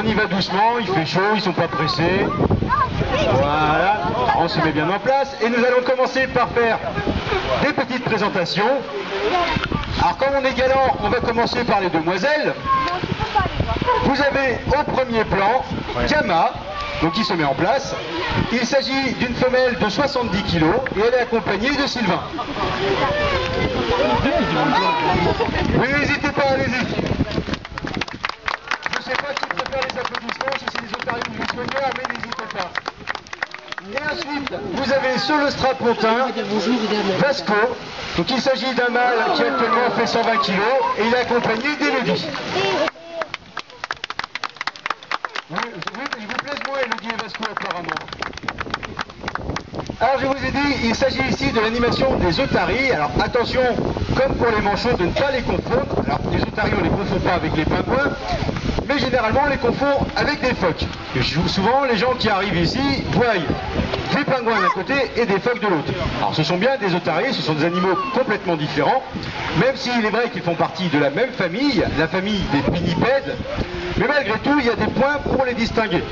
y va doucement, il fait chaud, ils sont pas pressés. Voilà, on se met bien en place. Et nous allons commencer par faire des petites présentations. Alors comme on est galant, on va commencer par les demoiselles. Vous avez au premier plan Kama, donc qui se met en place. Il s'agit d'une femelle de 70 kg et elle est accompagnée de Sylvain. Oui, n'hésitez pas, allez-y. Sais pas qui préfère les applaudissements, si c'est les otariums ou les mais n'hésitez pas. Et ensuite, vous avez sur le strapontin Vasco. Donc il s'agit d'un mâle qui actuellement fait 120 kg et il est accompagné d'Elodie. Oui, il vous plaise moins Elodie et Vasco apparemment. Alors je vous ai dit, il s'agit ici de l'animation des otaries. Alors attention, comme pour les manchots, de ne pas les confondre. Alors les otaries, on ne les confond pas avec les pingouins, mais généralement on les confond avec des phoques. Souvent, les gens qui arrivent ici voient des pingouins d'un côté et des phoques de l'autre. Alors ce sont bien des otaries, ce sont des animaux complètement différents, même s'il est vrai qu'ils font partie de la même famille, la famille des pinnipèdes, mais malgré tout, il y a des points pour les distinguer.